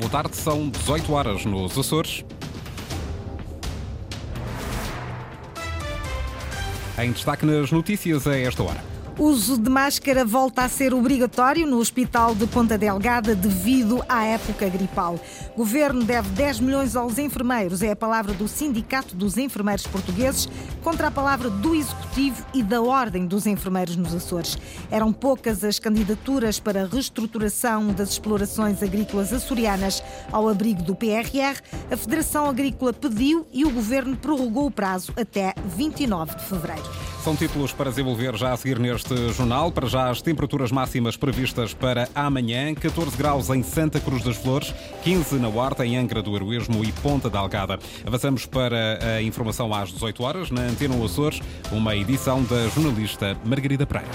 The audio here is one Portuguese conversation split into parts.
Boa tarde, são 18 horas nos Açores. Em destaque nas notícias a esta hora. Uso de máscara volta a ser obrigatório no Hospital de Ponta Delgada devido à época gripal. Governo deve 10 milhões aos enfermeiros, é a palavra do Sindicato dos Enfermeiros Portugueses contra a palavra do Executivo e da Ordem dos Enfermeiros nos Açores. Eram poucas as candidaturas para a reestruturação das explorações agrícolas açorianas ao abrigo do PRR. A Federação Agrícola pediu e o Governo prorrogou o prazo até 29 de fevereiro. São títulos para desenvolver já a seguir neste jornal. Para já, as temperaturas máximas previstas para amanhã: 14 graus em Santa Cruz das Flores, 15 na Horta, em Angra do Heroísmo e Ponta da Algada. Avançamos para a informação às 18 horas, na Antena Açores, uma edição da jornalista Margarida Praia.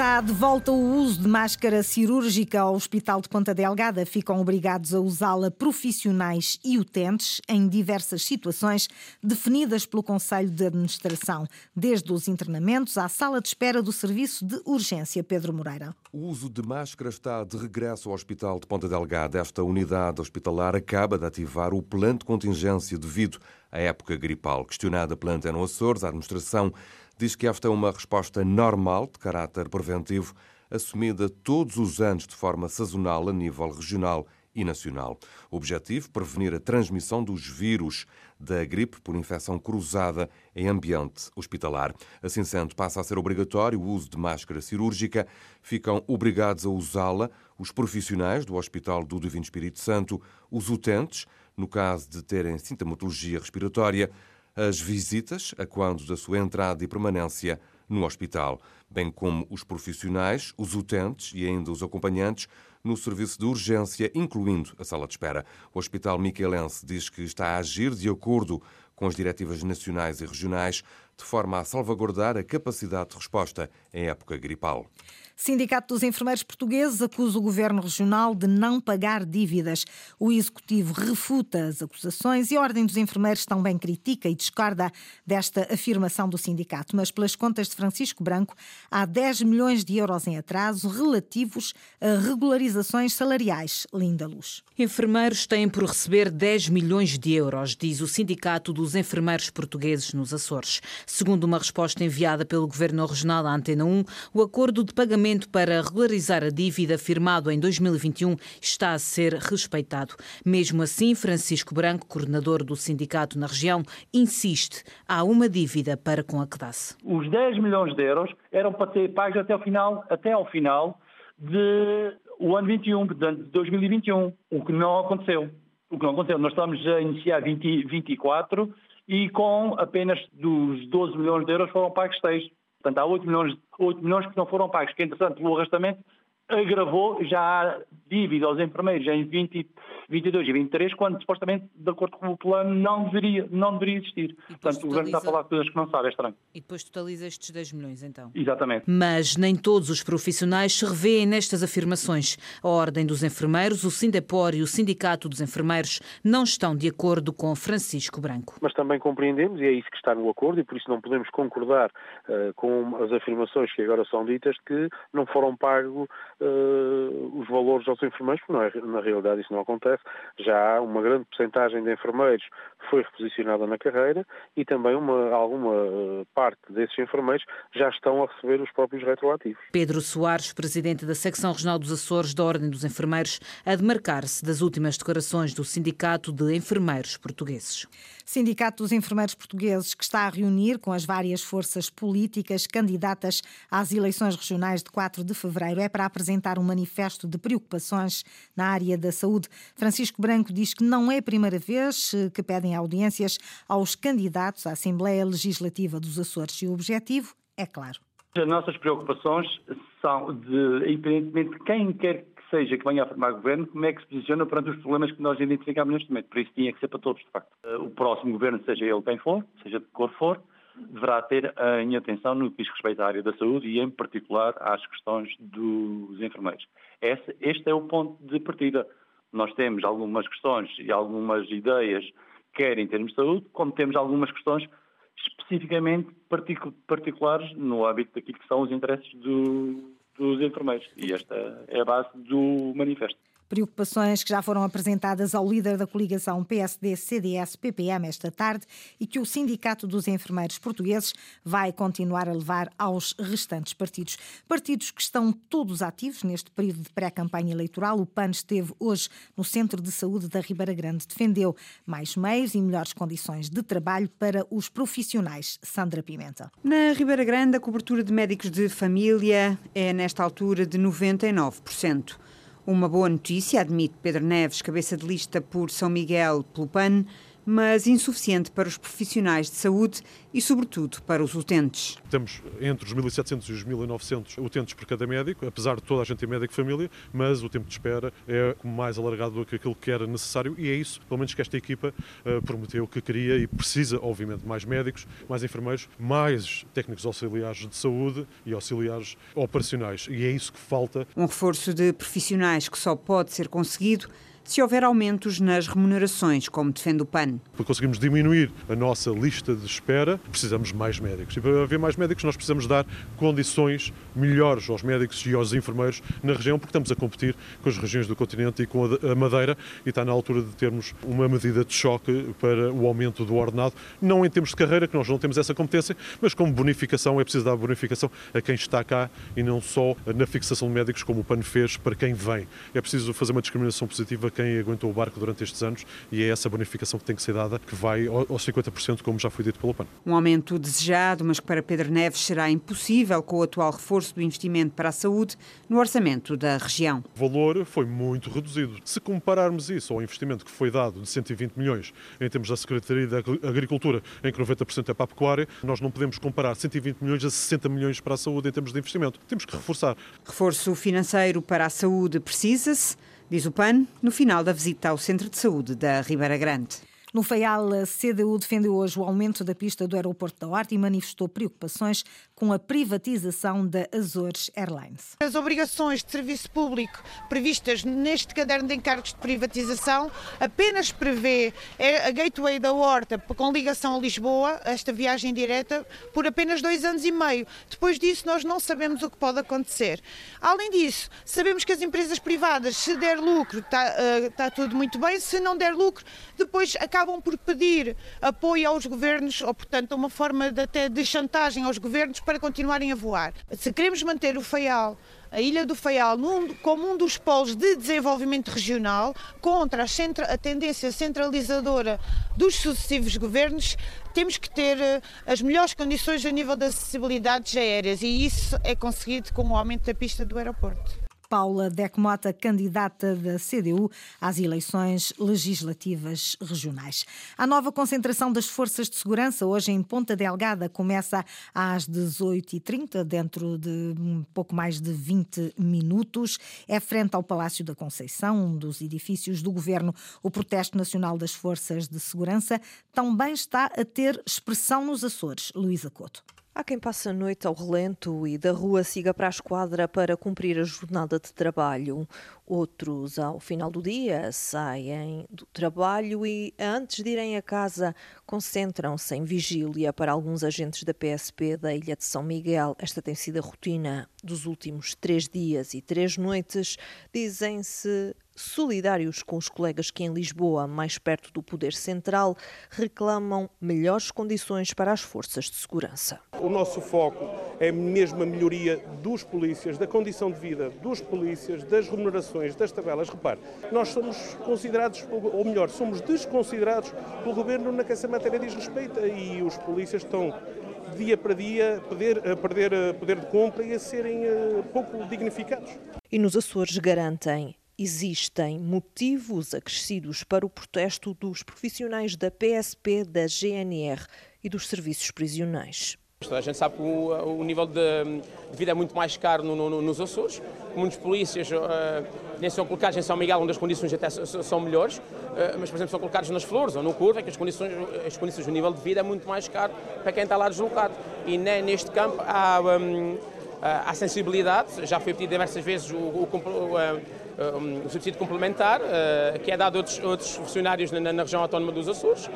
Está de volta o uso de máscara cirúrgica ao Hospital de Ponta Delgada. Ficam obrigados a usá-la profissionais e utentes em diversas situações definidas pelo Conselho de Administração, desde os internamentos à sala de espera do Serviço de Urgência. Pedro Moreira. O uso de máscara está de regresso ao Hospital de Ponta Delgada. Esta unidade hospitalar acaba de ativar o plano de contingência devido à época gripal. Questionada pela Antena Açores, a administração diz que esta é uma resposta normal, de caráter preventivo, assumida todos os anos de forma sazonal a nível regional e nacional. O objetivo, prevenir a transmissão dos vírus da gripe por infecção cruzada em ambiente hospitalar. Assim sendo, passa a ser obrigatório o uso de máscara cirúrgica. Ficam obrigados a usá-la os profissionais do Hospital do Divino Espírito Santo, os utentes, no caso de terem sintomatologia respiratória, as visitas a quando da sua entrada e permanência no hospital, bem como os profissionais, os utentes e ainda os acompanhantes no serviço de urgência, incluindo a sala de espera. O Hospital Miquelense diz que está a agir de acordo com as diretivas nacionais e regionais, de forma a salvaguardar a capacidade de resposta em época gripal. Sindicato dos Enfermeiros Portugueses acusa o Governo Regional de não pagar dívidas. O Executivo refuta as acusações e a Ordem dos Enfermeiros também critica e discorda desta afirmação do sindicato. Mas, pelas contas de Francisco Branco, há 10 milhões de euros em atraso relativos a regularizações salariais. Linda Luz. Enfermeiros têm por receber 10 milhões de euros, diz o Sindicato dos Enfermeiros Portugueses nos Açores. Segundo uma resposta enviada pelo Governo Regional à Antena 1, o acordo de pagamento para regularizar a dívida firmado em 2021 está a ser respeitado. Mesmo assim, Francisco Branco, coordenador do sindicato na região, insiste. Há uma dívida para com a CDAS. Os 10 milhões de euros eram para ser pagos até ao final, até ao final de o ano 21, portanto, de 2021, o que não aconteceu. O que não aconteceu. Nós estamos a iniciar 20, 24 e com apenas dos 12 milhões de euros foram pagos 6. Portanto, há 8 milhões, 8 milhões que não foram pagos, que, entretanto, o arrastamento agravou já a dívida aos enfermeiros em 20, 22 e 23, quando supostamente, de acordo com o plano, não deveria, não deveria existir. Portanto, totaliza... o governo está a falar de coisas que não sabe, é estranho. E depois totaliza estes 10 milhões, então? Exatamente. Mas nem todos os profissionais se revêem nestas afirmações. A Ordem dos Enfermeiros, o Sindepor e o Sindicato dos Enfermeiros não estão de acordo com Francisco Branco. Mas também compreendemos, e é isso que está no acordo, e por isso não podemos concordar uh, com as afirmações que agora são ditas, que não foram pagos uh, os valores aos enfermeiros, porque não é, na realidade isso não acontece. Já há uma grande porcentagem de enfermeiros que foi reposicionada na carreira e também uma, alguma uh, parte desses enfermeiros já estão a receber os próprios retroativos. Pedro Soares, presidente da Secção Regional dos Açores da Ordem dos Enfermeiros, a demarcar-se das últimas declarações do Sindicato de Enfermeiros Portugueses. Sindicato dos Enfermeiros Portugueses, que está a reunir com as várias forças políticas candidatas às eleições regionais de 4 de fevereiro, é para apresentar um manifesto de preocupações na área da saúde. Francisco Branco diz que não é a primeira vez eh, que pedem audiências aos candidatos à Assembleia Legislativa dos Açores e o objetivo é claro. As nossas preocupações são de, evidentemente, quem quer seja que venha a formar governo, como é que se posiciona perante os problemas que nós identificamos neste momento. Por isso tinha que ser para todos, de facto. Eh, o próximo governo, seja ele quem for, seja de cor for, deverá ter em atenção no que diz respeito à área da saúde e, em particular, às questões dos enfermeiros. Esse, este é o ponto de partida. Nós temos algumas questões e algumas ideias, quer em termos de saúde, como temos algumas questões especificamente particulares no âmbito daquilo que são os interesses do, dos enfermeiros. E esta é a base do manifesto. Preocupações que já foram apresentadas ao líder da coligação PSD-CDS-PPM esta tarde e que o Sindicato dos Enfermeiros Portugueses vai continuar a levar aos restantes partidos. Partidos que estão todos ativos neste período de pré-campanha eleitoral. O PAN esteve hoje no Centro de Saúde da Ribeira Grande. Defendeu mais meios e melhores condições de trabalho para os profissionais. Sandra Pimenta. Na Ribeira Grande, a cobertura de médicos de família é, nesta altura, de 99%. Uma boa notícia, admite Pedro Neves, cabeça de lista por São Miguel pelo PAN, mas insuficiente para os profissionais de saúde e, sobretudo, para os utentes. Temos entre os 1.700 e os 1.900 utentes por cada médico, apesar de toda a gente ter médico de família, mas o tempo de espera é mais alargado do que aquilo que era necessário e é isso, pelo menos, que esta equipa uh, prometeu que queria e precisa, obviamente, mais médicos, mais enfermeiros, mais técnicos auxiliares de saúde e auxiliares operacionais. E é isso que falta. Um reforço de profissionais que só pode ser conseguido se houver aumentos nas remunerações, como defende o PAN. Para conseguirmos diminuir a nossa lista de espera, precisamos de mais médicos. E para haver mais médicos, nós precisamos dar condições melhores aos médicos e aos enfermeiros na região, porque estamos a competir com as regiões do continente e com a Madeira, e está na altura de termos uma medida de choque para o aumento do ordenado, não em termos de carreira, que nós não temos essa competência, mas como bonificação, é preciso dar bonificação a quem está cá e não só na fixação de médicos, como o PAN fez para quem vem. É preciso fazer uma discriminação positiva quem aguentou o barco durante estes anos e é essa bonificação que tem que ser dada, que vai aos 50%, como já foi dito pelo PAN. Um aumento desejado, mas que para Pedro Neves será impossível com o atual reforço do investimento para a saúde no orçamento da região. O valor foi muito reduzido. Se compararmos isso ao investimento que foi dado de 120 milhões em termos da Secretaria da Agricultura, em que 90% é para a pecuária, nós não podemos comparar 120 milhões a 60 milhões para a saúde em termos de investimento. Temos que reforçar. Reforço financeiro para a saúde precisa-se diz o PAN, no final da visita ao Centro de Saúde da Ribeira Grande. No Feial, a CDU defendeu hoje o aumento da pista do aeroporto da Horta e manifestou preocupações com a privatização da Azores Airlines. As obrigações de serviço público previstas neste caderno de encargos de privatização apenas prevê a Gateway da Horta com ligação a Lisboa, esta viagem direta, por apenas dois anos e meio. Depois disso, nós não sabemos o que pode acontecer. Além disso, sabemos que as empresas privadas, se der lucro, está, está tudo muito bem, se não der lucro, depois acaba acabam por pedir apoio aos governos, ou portanto uma forma de, até de chantagem aos governos para continuarem a voar. Se queremos manter o FAIAL a Ilha do Faial como um dos polos de desenvolvimento regional contra a, centra, a, tendência centralizadora dos sucessivos governos, temos que ter uh, as melhores condições a nível das acessibilidades aéreas e isso é conseguido com o aumento da pista do aeroporto. Paula Decmota, candidata da CDU às eleições legislativas regionais. A nova concentração das forças de segurança, hoje em Ponta Delgada, começa às 18h30, dentro de um pouco mais de 20 minutos. É frente ao Palácio da Conceição, um dos edifícios do governo. O protesto nacional das forças de segurança também está a ter expressão nos Açores. Luísa Couto. Há quem passe a noite ao relento e da rua siga para a esquadra para cumprir a jornada de trabalho. Outros, ao final do dia, saem do trabalho e, antes de irem a casa, concentram-se em vigília para alguns agentes da PSP da Ilha de São Miguel. Esta tem sido a rotina dos últimos três dias e três noites. Dizem-se solidários com os colegas que em Lisboa, mais perto do poder central, reclamam melhores condições para as forças de segurança. O nosso foco é mesmo a melhoria dos polícias, da condição de vida dos polícias, das remunerações, das tabelas. Repare, nós somos considerados, ou melhor, somos desconsiderados pelo governo na que essa matéria diz respeito e os polícias estão dia para dia a perder, poder de compra e a serem uh, pouco dignificados. E nos Açores garantem existem motivos acrescidos para o protesto dos profissionais da PSP, da GNR e dos serviços prisionais. A gente sabe que o, o nível de, de, vida é muito mais caro no, no, nos Açores. Muitos polícias uh, nem são colocados em São Miguel, onde as condições até são melhores, uh, mas, por exemplo, são colocados nas Flores ou no Curva, que as condições, as condições, o nível de vida é muito mais caro para quem está lá deslocado. E neste campo há. Um, à sensibilidade. Já foi pedido diversas vezes o, o, o, o subsídio complementar, que é dado a outros, outros funcionários na, na, região autónoma dos Açores,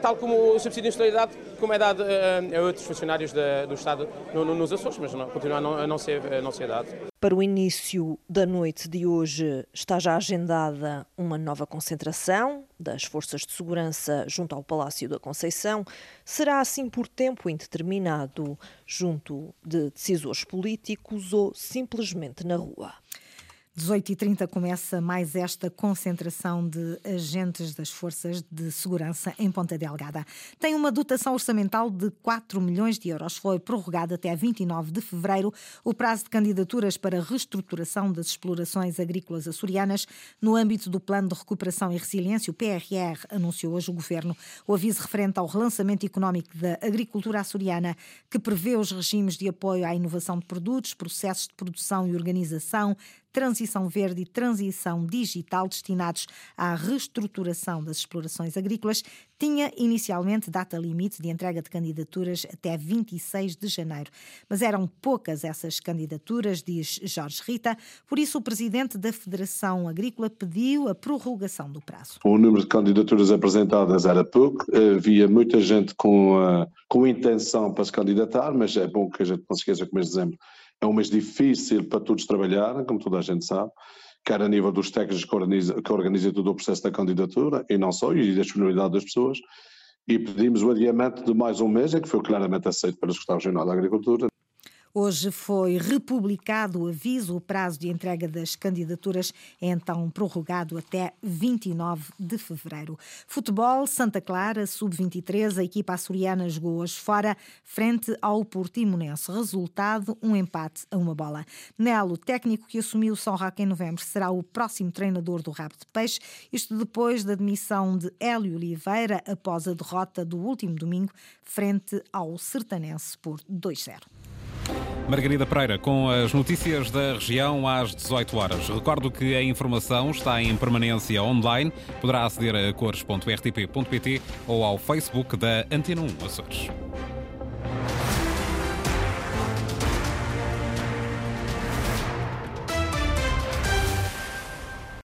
tal como o subsídio de solidariedade, como é dado a outros funcionários da, do Estado no, no, nos Açores, mas não, continua a não, a não, ser, a não ser dado. Para o início da noite de hoje está já agendada uma nova concentração das forças de segurança junto ao Palácio da Conceição. Será assim por tempo indeterminado, junto de decisores políticos ou simplesmente na rua. 18h30 começa mais esta concentração de agentes das Forças de Segurança em Ponta Delgada. Tem uma dotação orçamental de 4 milhões de euros. Foi prorrogado até 29 de fevereiro o prazo de candidaturas para reestruturação das explorações agrícolas açorianas no âmbito do Plano de Recuperação e Resiliência, o PRR, anunciou hoje o Governo. O aviso referente ao relançamento económico da agricultura açoriana, que prevê os regimes de apoio à inovação de produtos, processos de produção e organização, transição verde e transição digital destinados à reestruturação das explorações agrícolas, tinha inicialmente data limite de entrega de candidaturas até 26 de janeiro. Mas eram poucas essas candidaturas, diz Jorge Rita, por isso o presidente da Federação Agrícola pediu a prorrogação do prazo. O número de candidaturas apresentadas era pouco, havia muita gente com, uh, com intenção para se candidatar, mas é bom que a gente não se esqueça é um mês difícil para todos trabalharem, como toda a gente sabe, quer a nível dos técnicos que organizam organiza todo o processo da candidatura, e não só, e da disponibilidade das pessoas, e pedimos o adiamento de mais um mês, que foi claramente aceito pelo Secretário Regional da Agricultura, Hoje foi republicado o aviso, o prazo de entrega das candidaturas é então prorrogado até 29 de fevereiro. Futebol, Santa Clara, sub-23, a equipa açoriana jogou hoje fora, frente ao Portimonense. Resultado, um empate a uma bola. Nelo, técnico que assumiu São Roque em novembro, será o próximo treinador do Rabo de Peixe, isto depois da demissão de Hélio Oliveira após a derrota do último domingo frente ao Sertanense por 2-0. Margarida Pereira, com as notícias da região às 18 horas. Recordo que a informação está em permanência online. Poderá aceder a cores.rtp.pt ou ao Facebook da Antena 1 Açores.